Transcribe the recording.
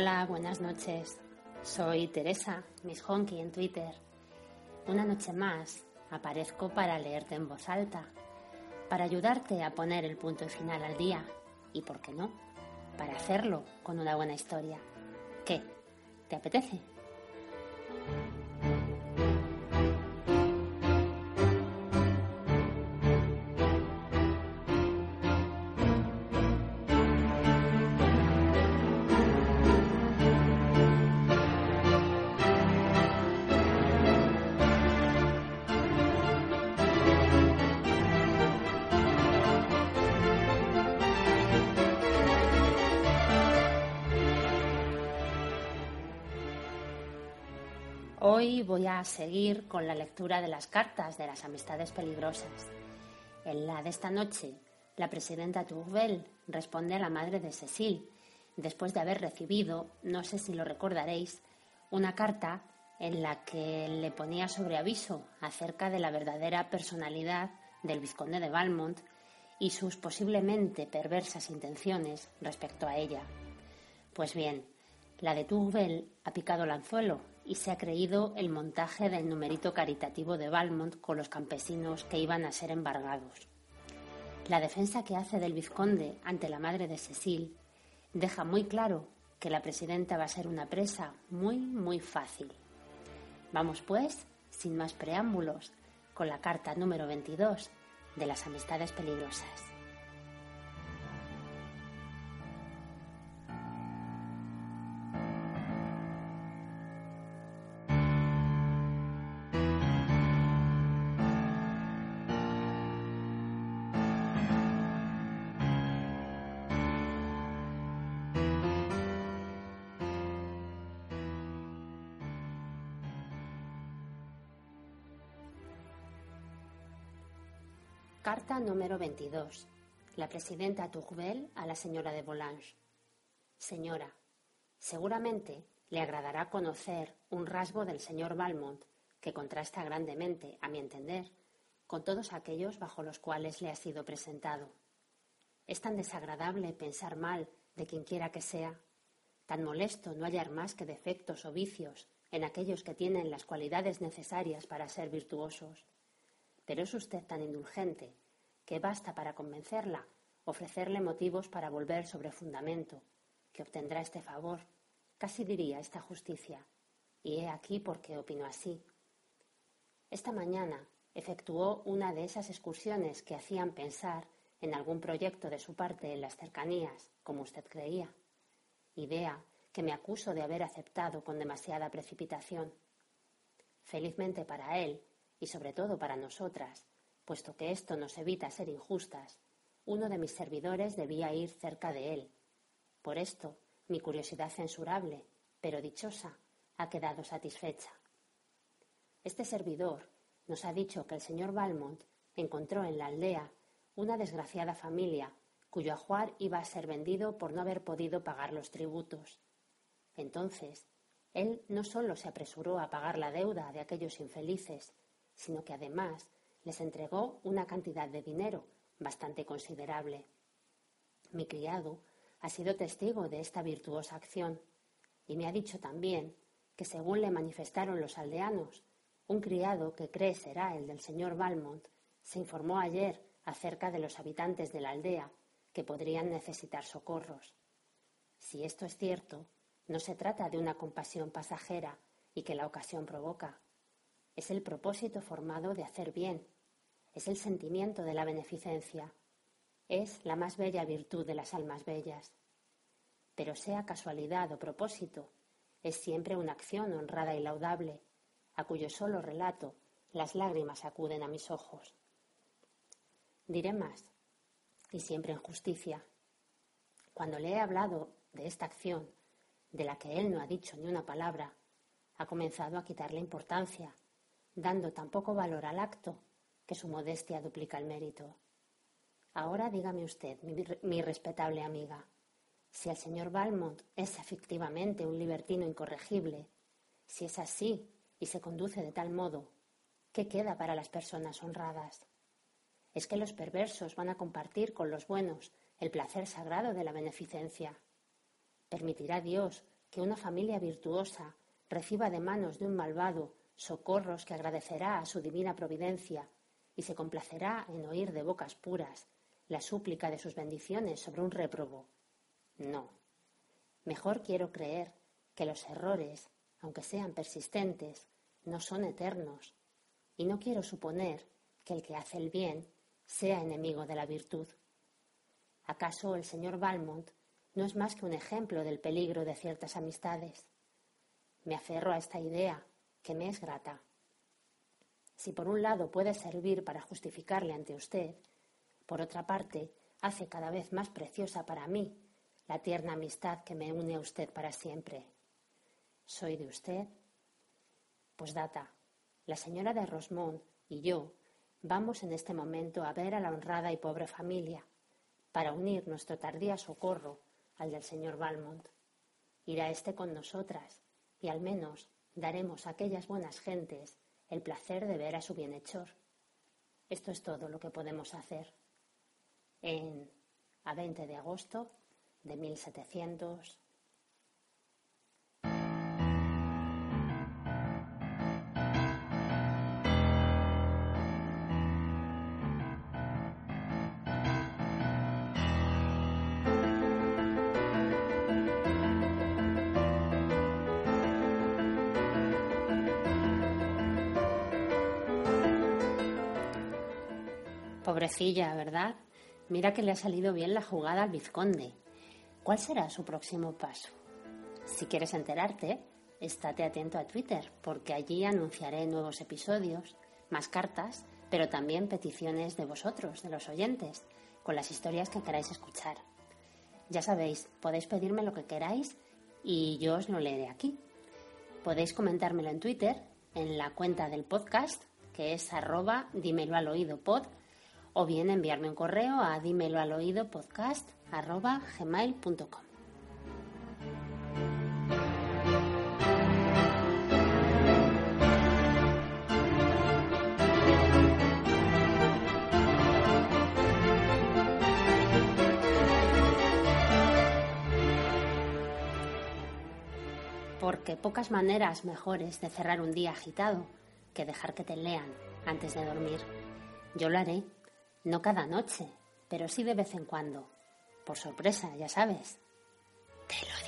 Hola, buenas noches. Soy Teresa, Miss Honky en Twitter. Una noche más aparezco para leerte en voz alta, para ayudarte a poner el punto final al día y, ¿por qué no?, para hacerlo con una buena historia. ¿Qué? ¿Te apetece? Hoy voy a seguir con la lectura de las cartas de las amistades peligrosas. En la de esta noche, la presidenta Tourvel responde a la madre de Cecil, después de haber recibido, no sé si lo recordaréis, una carta en la que le ponía sobre aviso acerca de la verdadera personalidad del vizconde de Valmont y sus posiblemente perversas intenciones respecto a ella. Pues bien, la de Tourvel ha picado el anzuelo y se ha creído el montaje del numerito caritativo de Valmont con los campesinos que iban a ser embargados. La defensa que hace del vizconde ante la madre de Cecil deja muy claro que la presidenta va a ser una presa muy, muy fácil. Vamos pues, sin más preámbulos, con la carta número 22 de las amistades peligrosas. Carta número 22. La presidenta Tourvel a la señora de Volanges. Señora, seguramente le agradará conocer un rasgo del señor Valmont que contrasta grandemente, a mi entender, con todos aquellos bajo los cuales le ha sido presentado. Es tan desagradable pensar mal de quien quiera que sea, tan molesto no hallar más que defectos o vicios en aquellos que tienen las cualidades necesarias para ser virtuosos pero es usted tan indulgente que basta para convencerla ofrecerle motivos para volver sobre fundamento, que obtendrá este favor, casi diría esta justicia, y he aquí por qué opino así. Esta mañana efectuó una de esas excursiones que hacían pensar en algún proyecto de su parte en las cercanías, como usted creía, idea que me acuso de haber aceptado con demasiada precipitación. Felizmente para él, y sobre todo para nosotras, puesto que esto nos evita ser injustas, uno de mis servidores debía ir cerca de él. Por esto, mi curiosidad censurable, pero dichosa, ha quedado satisfecha. Este servidor nos ha dicho que el señor Valmont encontró en la aldea una desgraciada familia cuyo ajuar iba a ser vendido por no haber podido pagar los tributos. Entonces, él no solo se apresuró a pagar la deuda de aquellos infelices, sino que además les entregó una cantidad de dinero bastante considerable. Mi criado ha sido testigo de esta virtuosa acción y me ha dicho también que según le manifestaron los aldeanos, un criado que cree será el del señor Valmont se informó ayer acerca de los habitantes de la aldea que podrían necesitar socorros. Si esto es cierto, no se trata de una compasión pasajera y que la ocasión provoca. Es el propósito formado de hacer bien. Es el sentimiento de la beneficencia. Es la más bella virtud de las almas bellas. Pero sea casualidad o propósito, es siempre una acción honrada y laudable, a cuyo solo relato las lágrimas acuden a mis ojos. Diré más, y siempre en justicia. Cuando le he hablado de esta acción, de la que él no ha dicho ni una palabra, ha comenzado a quitarle importancia, dando tan poco valor al acto que su modestia duplica el mérito. Ahora dígame usted, mi, mi respetable amiga, si el señor Valmont es efectivamente un libertino incorregible, si es así y se conduce de tal modo, ¿qué queda para las personas honradas? Es que los perversos van a compartir con los buenos el placer sagrado de la beneficencia. ¿Permitirá Dios que una familia virtuosa reciba de manos de un malvado socorros que agradecerá a su divina providencia y se complacerá en oír de bocas puras la súplica de sus bendiciones sobre un réprobo? No. Mejor quiero creer que los errores, aunque sean persistentes, no son eternos, y no quiero suponer que el que hace el bien sea enemigo de la virtud. ¿Acaso el señor Valmont no es más que un ejemplo del peligro de ciertas amistades. Me aferro a esta idea, que me es grata. Si por un lado puede servir para justificarle ante usted, por otra parte hace cada vez más preciosa para mí la tierna amistad que me une a usted para siempre. ¿Soy de usted? Pues data, la señora de Rosmond y yo vamos en este momento a ver a la honrada y pobre familia, para unir nuestro tardío socorro al del señor Valmont. Irá éste con nosotras y al menos daremos a aquellas buenas gentes el placer de ver a su bienhechor. Esto es todo lo que podemos hacer. En a 20 de agosto de 1700 Pobrecilla, ¿verdad? Mira que le ha salido bien la jugada al vizconde. ¿Cuál será su próximo paso? Si quieres enterarte, estate atento a Twitter, porque allí anunciaré nuevos episodios, más cartas, pero también peticiones de vosotros, de los oyentes, con las historias que queráis escuchar. Ya sabéis, podéis pedirme lo que queráis y yo os lo leeré aquí. Podéis comentármelo en Twitter, en la cuenta del podcast, que es arroba dímelo al oído pod, o bien enviarme un correo a dímelo al oído podcast gmail.com. Porque pocas maneras mejores de cerrar un día agitado que dejar que te lean antes de dormir. Yo lo haré no cada noche, pero sí de vez en cuando. Por sorpresa, ya sabes. Te lo